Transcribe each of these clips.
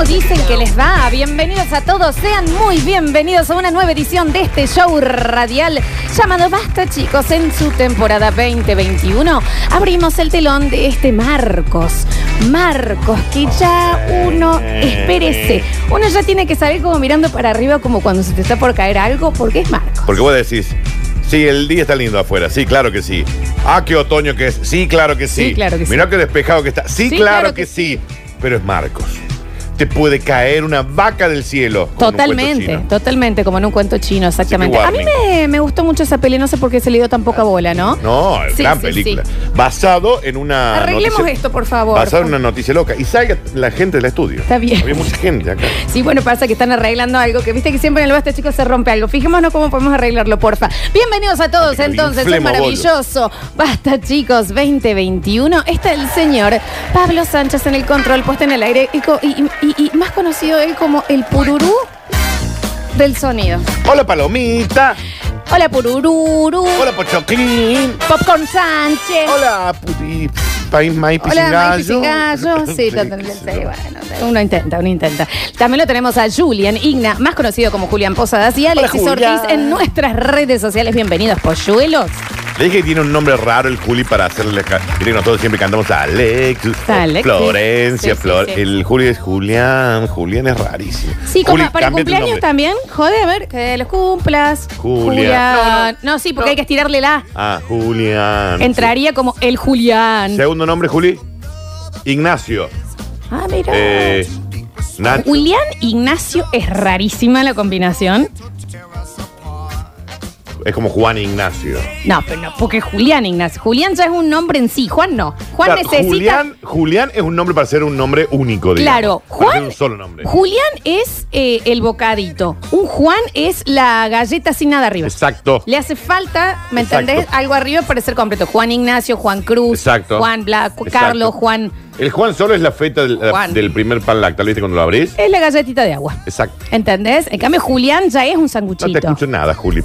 ¿Cómo dicen que les va? Bienvenidos a todos, sean muy bienvenidos a una nueva edición de este show radial llamado Basta chicos en su temporada 2021. Abrimos el telón de este Marcos. Marcos, que ya uno, espérese, uno ya tiene que salir como mirando para arriba como cuando se te está por caer algo porque es Marcos. Porque vos decís, sí, el día está lindo afuera, sí, claro que sí. Ah, qué otoño que es, sí, claro que sí. Sí, claro que sí. Mirá qué despejado que está, sí, claro, que sí. Pero es Marcos. Te puede caer una vaca del cielo. como en un cuento Totalmente, chino. totalmente, como en un cuento chino, exactamente. A mí warning. me, me gustó mucho esa peli, no sé por qué se le dio tan poca bola, ¿no? No, Sí, gran sí, película. sí. Basado en una. Arreglemos noticia- esto, por favor. Basado en una noticia loca. Y salga la gente del estudio. Está bien. Había mucha gente acá. Sí, bueno, pasa que están arreglando algo, que viste que siempre en el Basta Chicos se rompe algo. Fijémonos cómo podemos arreglarlo, porfa. Bienvenidos a todos entonces, es inflemo maravilloso. Basta Chicos 2021. Está el señor Pablo Sánchez en el control, puesto en el aire, y, co- y- y- y más conocido él como el pururú del sonido. Hola, Palomita. Hola, purururu. Hola, Pochoclín. Popcorn Sánchez. Hola, país maíz Hola, Mike. Pisingallo. Sí, totalmente. Sí, bueno, uno intenta, uno intenta. También lo tenemos a Julian Igna, más conocido como Julián Posadas, y Alexis Julián. Ortiz en nuestras redes sociales. Bienvenidos, polluelos. Le dije que tiene un nombre raro el Juli para hacerle. Viste que nosotros siempre cantamos a Alex, Alexis. Florencia, Sí, sí, Flor. sí. El Juli es Julián. Julián es rarísimo. Sí, como Juli, para cámbiate el cumpleaños nombre. también. Joder, a ver, que los cumplas. Julián. No, sí, porque No. hay que estirarle la. Ah, Julián. Entraría como el Julián. Segundo nombre, Juli. Ignacio. Ah, mira. Eh, Nacho. Julián Ignacio es rarísima la combinación. Es como Juan Ignacio. No, pero no, porque Julián Ignacio. Julián ya es un nombre en sí. Juan no. Juan Claro, necesita. Julián, Julián es un nombre para ser un nombre único, digamos. Claro, Para ser Juan. un solo nombre. Julián es eh, el bocadito. Un Juan es la galleta sin nada arriba. Exacto. Le hace falta, ¿me Exacto. entendés? Algo arriba para ser completo. Juan Ignacio, Juan Cruz, Exacto. Juan Exacto. Carlos, Juan. El Juan solo es la feta del, Juan. del primer pan lácteo, ¿viste? Cuando lo abrís. Es la galletita de agua. Exacto. ¿Entendés? En cambio, Julián ya es un No te sanguchito. escucho nada, Juli.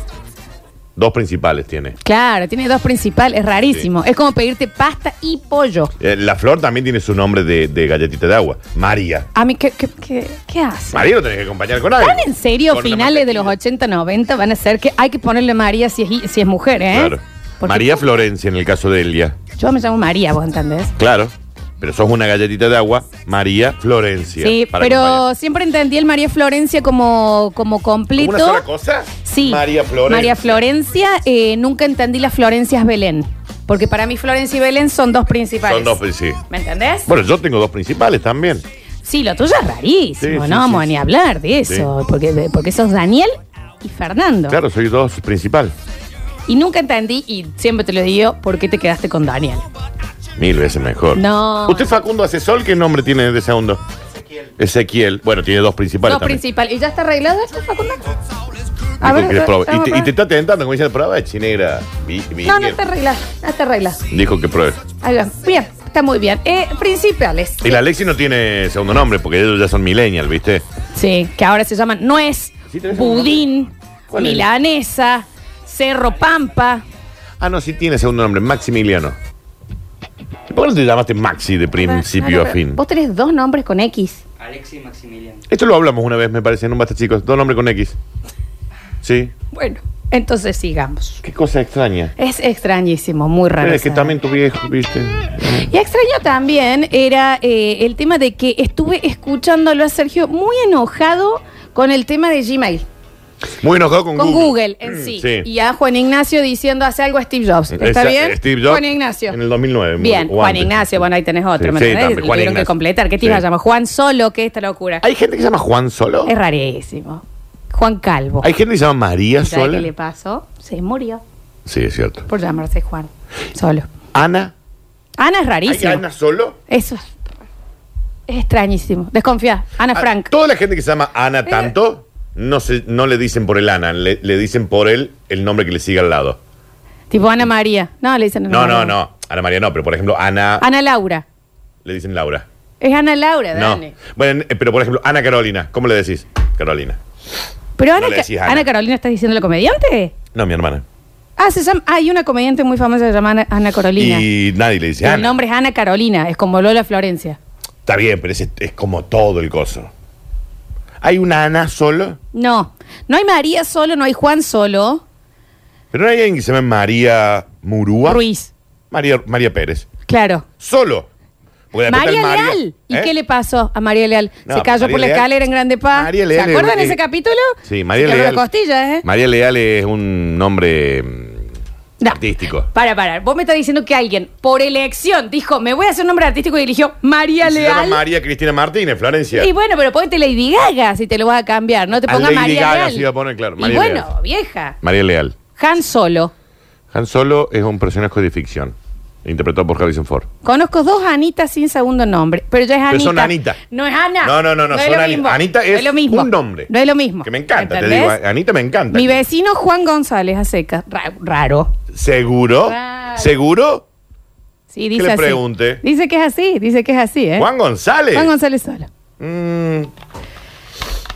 Dos principales tiene. claro, tiene dos principales, es rarísimo. Es como pedirte pasta y pollo. Eh, la flor también tiene su nombre de, de galletita de agua. María. A mí, ¿qué, qué, qué, qué hace? María lo tenés que acompañar con algo. ¿Tan en serio finales de los mantequilla. 80, 90 van a ser que hay que ponerle María si es, si es mujer, ¿eh? Claro. Porque María Florencia en el caso de Elia. Yo me llamo María, vos entendés. Claro. Pero sos una galletita de agua, María Florencia. Sí, para pero acompañar. siempre entendí el María Florencia como, como completo. ¿Como una sola cosa? Sí. María Florencia. María Florencia, eh, nunca entendí las Florencias Belén. Porque para mí Florencia y Belén son dos principales. Son dos, sí. ¿Me entendés? Bueno, yo tengo dos principales también. Sí, lo tuyo es rarísimo, Sí, no vamos a ni hablar de eso. Porque, porque sos Daniel y Fernando. Claro, soy dos principal. Y nunca entendí, y siempre te lo digo, por qué te quedaste con Daniel. Mil veces mejor. No. ¿Usted Facundo Asesor qué nombre tiene de segundo? Ezequiel. Ezequiel. Bueno, tiene dos principales Dos también. principales. ¿Y ya está arreglado esto, Facundo? Dijo que les probe. vamos Y, te, a y te está tentando, como diciendo, prueba de chinegra. Vi- No, no está arreglado. No está arreglado. Dijo que pruebe. Ahí va. Bien, está muy bien. Eh, principales. Y la Alexi no tiene segundo nombre, porque ellos ya son millennial, ¿viste? Sí, que ahora se llaman nuez, Sí, budín, milanesa, cerro pampa. Ah, no, sí tiene segundo nombre, Maximiliano. ¿Y ¿Por qué no te llamaste Maxi de principio a fin? Vos tenés dos nombres con X. Alexi Maximiliano. Esto lo hablamos una vez, me parece, en un basta chicos. Dos nombres con X. Sí. Bueno, entonces sigamos. Qué cosa extraña. Es extrañísimo, muy raro. Es que también tu viejo, ¿viste? Y extraño también era eh, el tema de que estuve escuchándolo a Sergio muy enojado con el tema de Gmail, Muy enojado con, con Google. Google, en sí. Sí. Y a Juan Ignacio diciendo hace algo a Steve Jobs. ¿Está Esa- bien? Steve Jobs Juan Ignacio. En el 2009. Bien, Juan antes. Ignacio, bueno, ahí tenés otro, Sí, ¿me sí, también, Tuvieron que completar. ¿Qué te iba a llamar? Juan Solo, ¿qué esta locura? Hay gente que se llama Juan Solo. Es rarísimo. Juan Calvo. Hay gente que se llama María ¿Sabes qué le Sola. pasó? Se murió Sí, es cierto. por llamarse Juan. Solo. Ana. Ana es ¿Hay rarísimo. Ana Solo? Eso es, es extrañísimo. Desconfía. Ana Ah, Frank. Toda la gente que se llama Ana tanto, no, se, no le dicen por el Ana, le, le dicen por él el nombre que le sigue al lado. Tipo Ana María. No, le dicen Ana No, no, María. no. Ana María no, pero por ejemplo, Ana Ana Laura. le dicen Laura. Es Ana Laura, No. Bueno, eh, pero por ejemplo, Ana Carolina, ¿cómo le decís? Carolina. Pero Ana, No le Ca- decís Ana. Ana Carolina, ¿estás diciendo la comediante? No, mi hermana. Ah, se llama, hay una comediante muy famosa que se llama Ana, Ana Carolina. Y nadie le dice el Ana. nombre es Ana Carolina, es como Lola Florencia. Está bien, pero ese es como todo el coso. ¿Hay una Ana solo? No, no hay María solo, no hay Juan solo. Pero no hay alguien que se llama María Murúa. Ruiz, María, María Pérez. claro. Solo. Porque María Leal. ¿Y ¿Eh? qué le pasó a María Leal? No, Se cayó María por la Leal- escalera en Grande Paz. María Leal ¿Se es- acuerdan de es- ese capítulo? Sí, María Se quebró Leal. la costilla, ¿eh? María Leal es un nombre mm, No. artístico. Para, para. Vos me estás diciendo que alguien, por elección, dijo, me voy a hacer un nombre artístico y eligió María Y se llama Leal. María Cristina Martínez, Florencia. Y bueno, pero ponete Lady Gaga si te lo vas a cambiar. No te pongas Lady María Gaga Leal. se iba a poner, claro, y María bueno, Leal. vieja. María Leal. Han Solo. Han Solo es un personaje de ficción, interpretado por Harrison Ford. Conozco dos Anitas sin segundo nombre, pero ya es Anita. Pero son Anita. No es Ana. No, no, no, no, es son lo Ani- mismo. Anita No es lo mismo. un nombre. No es lo mismo. Que me encanta, te digo. Anita me encanta. Mi vecino Juan González a seca. Raro. ¿Seguro? ¿Seguro? Sí, dice le así. pregunte? Dice que es así, dice que es así, ¿eh? ¿Juan González? Juan González solo. Mm,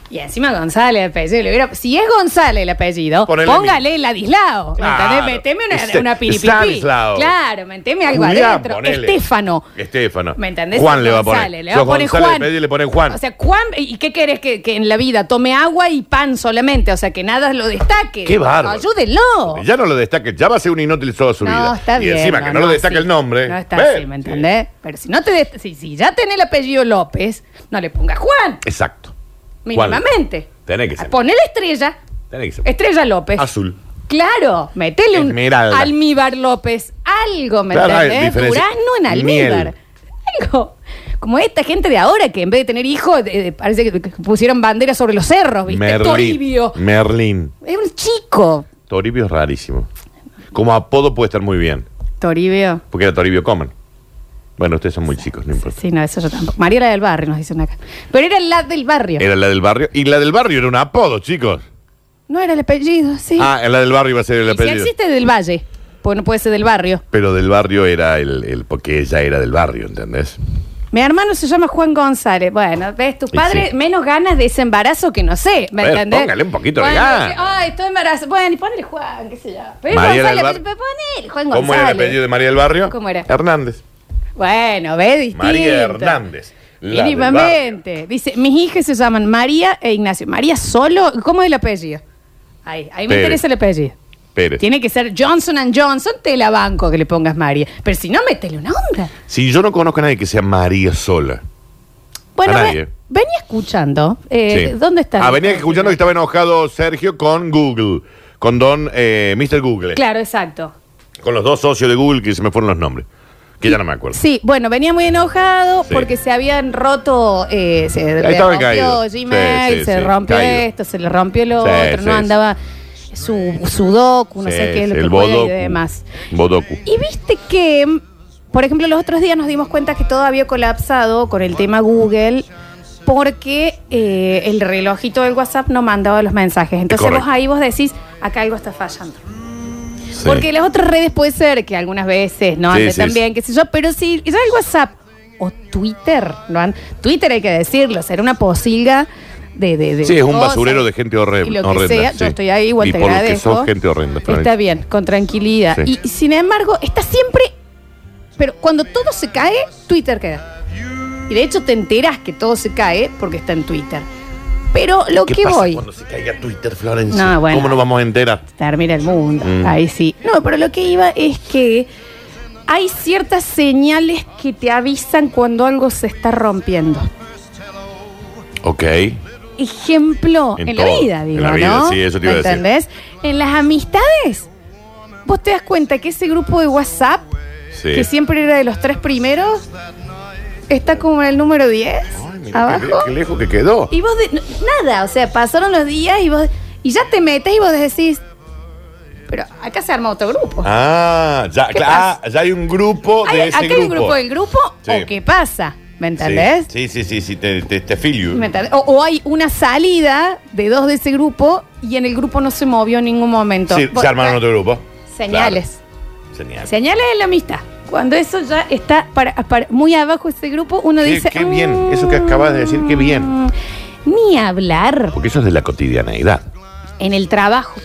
Y encima González el apellido. le hubiera- si es González el apellido, Ponele póngale Ladislao. ¿Me Claro. entendés? Meteme una, Este- una. Stanislao. Claro, meteme algo Julián, adentro. ponele. Estéfano. Estéfano. ¿Me entendés? Juan le va a González, poner. Le va a Sos poner González Juan. y le ponen Juan. O sea, Juan, ¿y qué querés que, que en la vida tome agua y pan solamente? O sea, que nada lo destaque. Qué bárbaro. Ayúdenlo. Ya no lo destaque, ya va a ser un inútil toda su vida. No, está y bien. encima que no, lo destaque sí. el nombre. No está Ve, así, ¿me entendés? Pero si no te dest- si, si ya tenés el apellido López, no le pongas Juan, Exacto. Mínimamente. Tenés que ser. Ponele estrella. Tenés que ser. Estrella López. Azul. Claro, metele un Esmeralda. almíbar López, algo, ¿me Claro, hay entendés? diferencia. Durazno en almíbar. Miel. Algo. Como esta gente de ahora que en vez de tener hijos, de- parece que pusieron banderas sobre los cerros, ¿viste? Toribio. Merlín. Es un chico. Toribio es rarísimo. Como apodo puede estar muy bien. Toribio. Porque era Toribio Common. Bueno, ustedes son muy chicos, no importa. Sí, no, eso yo tampoco. María era del barrio, nos dicen acá. Pero era la del barrio. Era la del barrio. Y la del barrio era un apodo, chicos. No era el apellido, sí. Ah, la del barrio iba a ser el y si apellido. existe del valle, pues no puede ser del barrio. Pero del barrio era el, el. Porque ella era del barrio, ¿entendés? Mi hermano se llama Juan González. Bueno, ves, tus Y padres sí. menos ganas de ese embarazo que no sé, ¿me A ver, entendés? póngale un poquito de Bueno, ganas. que, Ay, estoy embarazada. Bueno, y ponele Juan, qué sé yo. Pero María González, del Bar- ponele Juan ¿Cómo era el González. apellido de María del Barrio? ¿Cómo era? Hernández. Bueno, ve, distinto. María Hernández. la del Mínimamente. Dice, mis hijas se llaman María e Ignacio. María solo, ¿cómo es el apellido? Ahí, ahí me Pérez. interesa el apellido. Pérez. Tiene que ser Johnson and Johnson, te la banco que le pongas María. Pero si no, métele una onda. Si yo no conozco a nadie que sea María sola. Bueno, A ve- nadie. venía escuchando. Eh, Sí. ¿Dónde está? Ah, venía escuchando que estaba enojado Sergio con Google. Con don eh, Mr. Google. Claro, exacto. Con los dos socios de Google que se me fueron los nombres. Que ya no me acuerdo. Sí, bueno, venía muy enojado Sí. porque se habían roto, eh, se estaba rompió caído. Gmail, Sí, sí, se sí, rompió caído. esto, se le rompió lo Sí, otro, sí, no sí. andaba su sudoku, no Sí, sé qué es lo sí, que el juega y Bodoku. demás. Bodoku. Y viste que, por ejemplo, los otros días nos dimos cuenta que todo había colapsado con el tema Google porque eh, el relojito del WhatsApp no mandaba los mensajes. Entonces Correcto. vos ahí vos decís, acá algo está fallando. Sí. Porque las otras redes puede ser que algunas veces no Sí, sí, tan sí. bien, qué sé yo, pero si ya el WhatsApp o Twitter, ¿no? han- Twitter hay que decirlo, será una posilga de, de, de Sí, es un cosas basurero de gente horre- y lo que horrenda. sea, sí. yo estoy ahí, igual y te por lo que agradezco. sos gente horrenda. Está Florencia. bien, con tranquilidad. Sí. Y sin embargo, está siempre. Pero cuando todo se cae, Twitter queda. Y de hecho te enteras que todo se cae porque está en Twitter. Pero lo ¿Qué que pasa voy. cuando se caiga Twitter, Florencia? No, bueno. ¿Cómo nos vamos a enterar? Termina el mundo. Mm. Ahí sí. No, pero lo que iba es que hay ciertas señales que te avisan cuando algo se está rompiendo. Ok. Ejemplo, En en, la vida, En digo, la vida, ¿no? sí, eso te iba a decir. ¿Entendés? En las amistades, vos te das cuenta que ese grupo de WhatsApp, Sí. que siempre era de los tres primeros, está como en el número 10, Ay, mira, abajo. Qué, qué lejos que quedó. Y vos, de- nada, o sea, pasaron los días y vos, y ya te metes y vos decís, pero acá se arma otro grupo. Ah, ya, ¿Qué cla- pasa? ah, ya hay un grupo de Hay- ese acá grupo. hay un grupo del grupo, Sí. o qué pasa, ¿me entendés? Sí, sí, sí, sí, te, te, te feel you. ¿Me entendés? O, o hay una salida de dos de ese grupo y en el grupo no se movió en ningún momento. Sí, Vos- se armaron otro grupo. Señales. Claro. Señales. Señales de la amistad. Cuando eso ya está para, para- muy abajo ese grupo, uno Qué- dice. qué bien, eso que acabas de decir, qué bien. "Mm, Ni hablar Porque eso es de la cotidianeidad. en el trabajo.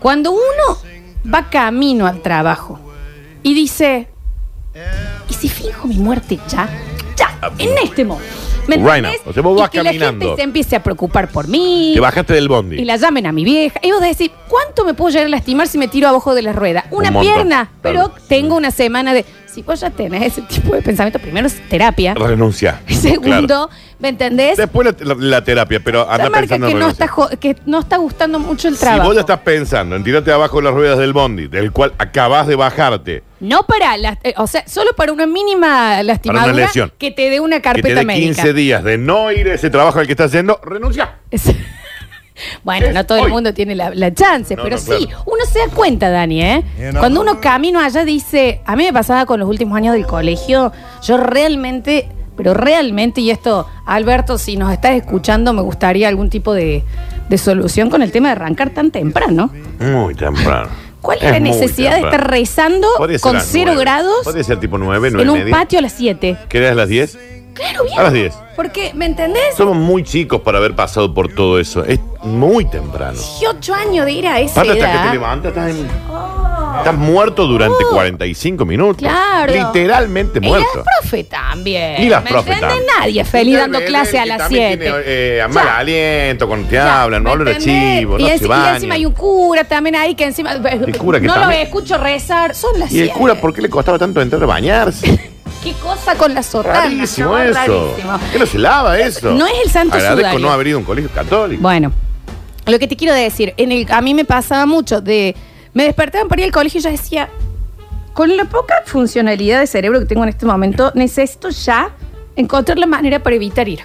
Cuando uno va camino al trabajo y dice, ¿y si fijo mi muerte ya? Ya, en este momento. ¿Me Right entendés? now. O sea, vos vas y que la caminando. gente se empiece a preocupar por mí. Te bajaste del bondi. Y la llamen a mi vieja. Y vos decís, ¿cuánto me puedo llegar a lastimar si me tiro abajo de la rueda? Una montón, pierna. Pero tengo una semana de. Si vos ya tenés ese tipo de pensamiento, primero es terapia. Renuncia. Segundo, Claro. ¿me entendés? Después la, la- la terapia, pero La anda marca pensando que en no, renuncia. está jo- que no está gustando mucho el Si trabajo. vos ya estás pensando en tirarte abajo de las ruedas del bondi, del cual acabas de bajarte, No para, las- eh, o sea, solo para una mínima lastimadura lesión. que te dé una que carpeta te dé médica. 15 días de no ir a ese trabajo al que estás haciendo, renuncia. Es- bueno, Es no todo hoy. el mundo tiene la, la chance, No, pero no, sí, claro. uno se da cuenta, Dani, ¿eh? Cuando uno camino allá dice, a mí me pasaba con los últimos años del colegio, yo realmente, pero realmente, y esto, Alberto, si nos estás escuchando, me gustaría algún tipo de, de solución con el tema de arrancar tan temprano. Muy temprano. ¿Cuál es, la muy necesidad de temprano. estar rezando Podría ser a con las cero nueve. grados Podría ser tipo 9, 9 en y un media. patio a las 7? ¿Querés a las 10? Claro, bien. A las 10. Porque, ¿me entendés? Somos muy chicos para haber pasado por todo eso. Es muy temprano. 18 años de ir a esa Aparte, hasta que te levantas, estás, en- estás muerto durante 45 minutos. Oh. Claro. Literalmente Y muerto. las profe también. Y las ¿Me profe entiendes? también. Nadie feliz dando el clase a las también 7. tiene, eh, mal aliento cuando te hablan, no hablan de chivo, no y, se enci- y bañan. encima hay un cura también ahí que encima. cura que no también- lo escucho rezar. Son las Y el 7. cura, ¿por qué le costaba tanto entrar a bañarse? ¿Qué cosa con la sotana? Rarísimo ¿no? eso. Rarísimo. ¿Qué no se lava eso? No es el santo Agradezco sudario. no haber ido a un colegio católico. Bueno, lo que te quiero decir, en el, a mí me pasaba mucho de. Me despertaban para ir al colegio y yo decía, con la poca funcionalidad de cerebro que tengo en este momento, necesito ya encontrar la manera para evitar ir.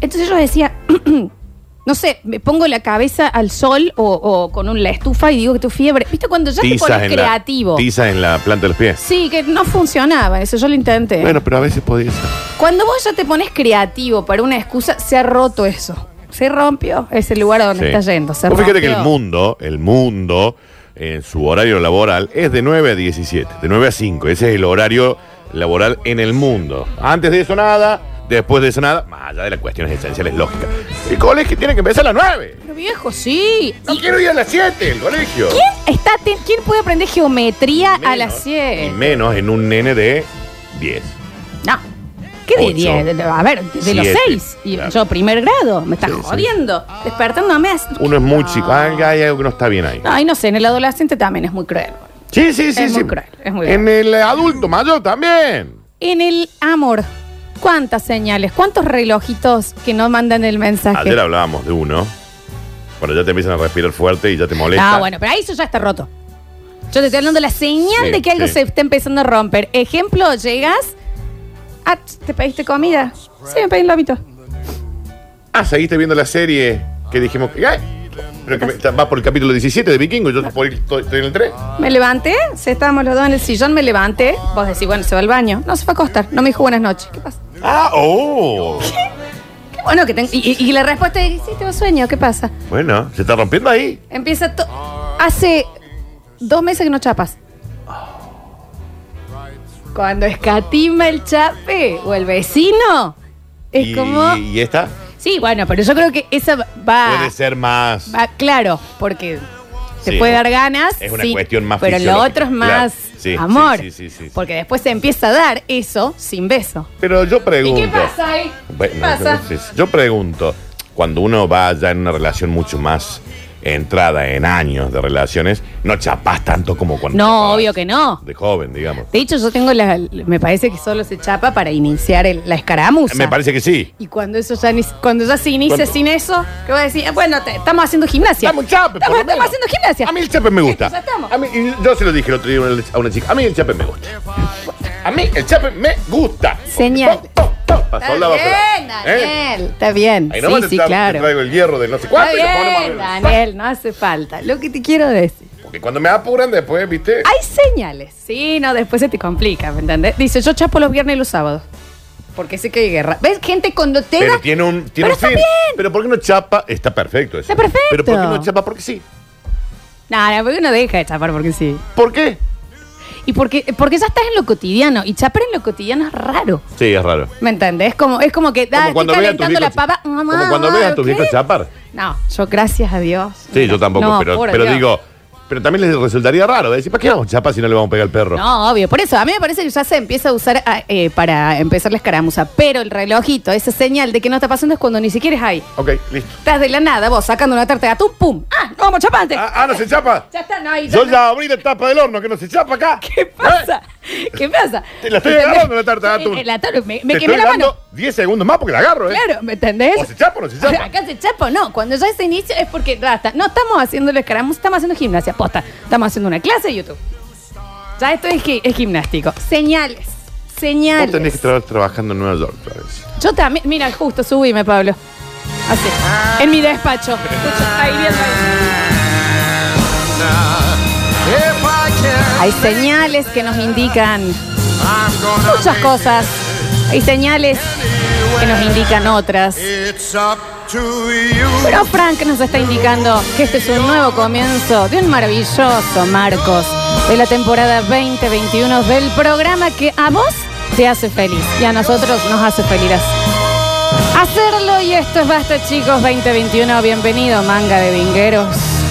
Entonces yo decía, no sé, me pongo la cabeza al sol o, o con un- la estufa y digo que tengo fiebre. ¿Viste cuando ya te pones creativo? la, tizas en la planta de los pies. Sí, que no funcionaba, eso yo lo intenté. Bueno, pero a veces podía ser. Cuando vos ya te pones creativo para una excusa, se ha roto eso. Se rompió ese lugar a donde Sí. estás yendo. Se Vos fíjate que rompió. el mundo, el mundo, en su horario laboral es de 9 a 17, de 9 a 5. Ese es el horario laboral en el mundo. Antes de eso nada, después de eso nada, más allá de las cuestiones esenciales lógicas. El colegio tiene que empezar a las 9. Pero viejo, sí. No ¿Y quiero ir a las 7, el colegio. ¿Quién, está ¿Quién puede aprender geometría Menos, a las Y 100? menos en un nene de 10. No. ¿Qué Ocho. diría? De- de- A ver, de los Siete, 6. Y claro. yo, primer grado. Me estás Sí, sí. jodiendo. Despertándome. a- Uno es muy No. chico. Ay, hay algo que no está bien ahí. Ay, no sé, en el adolescente también es muy cruel. Sí, sí, sí. Es sí. muy cruel, es muy en el adulto mayor también. En el amor, ¿cuántas señales? ¿Cuántos relojitos que no mandan el mensaje? Ayer hablábamos de uno. Cuando ya te empiezan a respirar fuerte y ya te molesta. Ah, bueno, pero ahí eso ya está roto. Yo te estoy dando la señal Sí, de que algo sí. se está empezando a romper. Ejemplo, llegas. Ah, ¿te pediste comida? Sí, me pedí un lomito. Ah, seguiste viendo la serie que dijimos que. ¡Ay! Pero que me- va por el capítulo 17 de Vikingo yo por el- estoy, estoy en el 3. Me levanté, se estábamos los dos en el sillón, me levanté. Vos decís, bueno, se va al baño. No, se fue a acostar. No me dijo buenas noches. ¿Qué pasa? Ah, oh. Qué bueno que tengo. Y, y- y la respuesta es, sí, tengo sueño. ¿Qué pasa? Bueno, se está rompiendo ahí. Empieza todo. Hace dos meses que no chapas. Cuando escatima el chape o el vecino, es y, como. y esta Sí, bueno, pero yo creo que esa va. puede ser más. va claro, porque te Sí, puede dar ganas. es una sí, cuestión más Pero lo otro es claro. más Sí, amor. sí, sí, sí, sí, sí. Porque después se empieza a dar eso sin beso. Pero yo ¿Y pregunto. qué pasa ahí? Bueno, ¿Qué pasa? yo pregunto, cuando uno va ya en una relación mucho más entrada en años de relaciones, no chapás tanto como cuando No, chapabas obvio que no. De joven, digamos. De hecho, yo tengo la. Me parece que solo se chapa para iniciar el- la escaramuza. Me parece que sí. Y cuando eso ya ni- cuando ya se inicia Cuando- sin eso, ¿qué voy a decir? Bueno, te- estamos haciendo gimnasia. Dame un chape, por Estamos, lo estamos menos. haciendo gimnasia. A mí el chape me gusta. Ya estamos. A mí, y yo se lo dije el otro día a una- a una chica. A mí el chape me gusta. A mí el chape me gusta. Señal. Pum, pum, pasó Está la bien, basura. ¿Eh? Daniel. Está bien. Ahí nomás sí, te sí, tra- te claro. traigo el hierro de no sé Está y lo bien, Daniel. No hace falta. Lo que te quiero decir. Porque cuando me apuran después, ¿viste? Hay señales. Sí, no, después se te complica, ¿me entendés? Dice, yo chapo los viernes y los sábados. Porque sé que hay guerra. ¿Ves? Gente cuando te Pero da... tiene un, tiene Pero un está fin. bien. Pero ¿por qué no chapa? Está perfecto eso. Está perfecto. Pero ¿por qué no chapa? Porque sí. No, no, porque uno deja de chapar porque sí. ¿Por qué? Y porque, porque ya estás en lo cotidiano. Y chapar en lo cotidiano es raro. Sí, es raro. ¿Me entendés? Como, es como que da, Como estoy calentando la papa. Mamá, Como cuando veas a tus ¿qué? viejos chapar. No, yo gracias a Dios. Sí, yo tampoco, No, pero, pero Dios. digo, Pero también les resultaría raro. Decir, ¿para qué vamos chapa si no le vamos a pegar al perro? No, obvio. Por eso, a mí me parece que ya se empieza a usar ah, eh, para empezar la escaramuza. Pero el relojito, esa señal de que no está pasando es cuando ni siquiera es ahí. Ok, listo. Estás de la nada, vos sacando una tarta de atún, ¡pum! ¡Ah, no vamos chapante! Ah, ah, no se chapa. Ya está, no, ya Yo ya abrí la tapa del horno, que no se chapa acá. ¿Qué pasa? ¿Qué pasa? Te la estoy agarrando la tarta de atún. Eh, la me, me Te quemé estoy la mano. dando 10 segundos más porque la agarro, ¿eh? Claro, ¿me entendés? O se chapa o no se chapa. Acá se chapa o no. Cuando ya se inicia es porque basta. No estamos haciendo el escaramuza, estamos haciendo gimnasia. Posta. Estamos haciendo una clase de YouTube. Ya esto es, gi- es gimnástico. Señales. Señales. Vos tenés que estar trabajando en Nueva York, Florencia. Yo también. Mira, justo, subime, Pablo. Así. En mi despacho. Escucha, ahí viendo ahí. Hay señales que nos indican muchas cosas. Hay señales que nos indican otras. Pero Frank nos está indicando que este es un nuevo comienzo de un maravilloso Marcos de la temporada 2021 del programa que a vos te hace feliz y a nosotros nos hace feliz hacerlo. Y esto es Basta chicos 2021. Bienvenido manga de vingueros.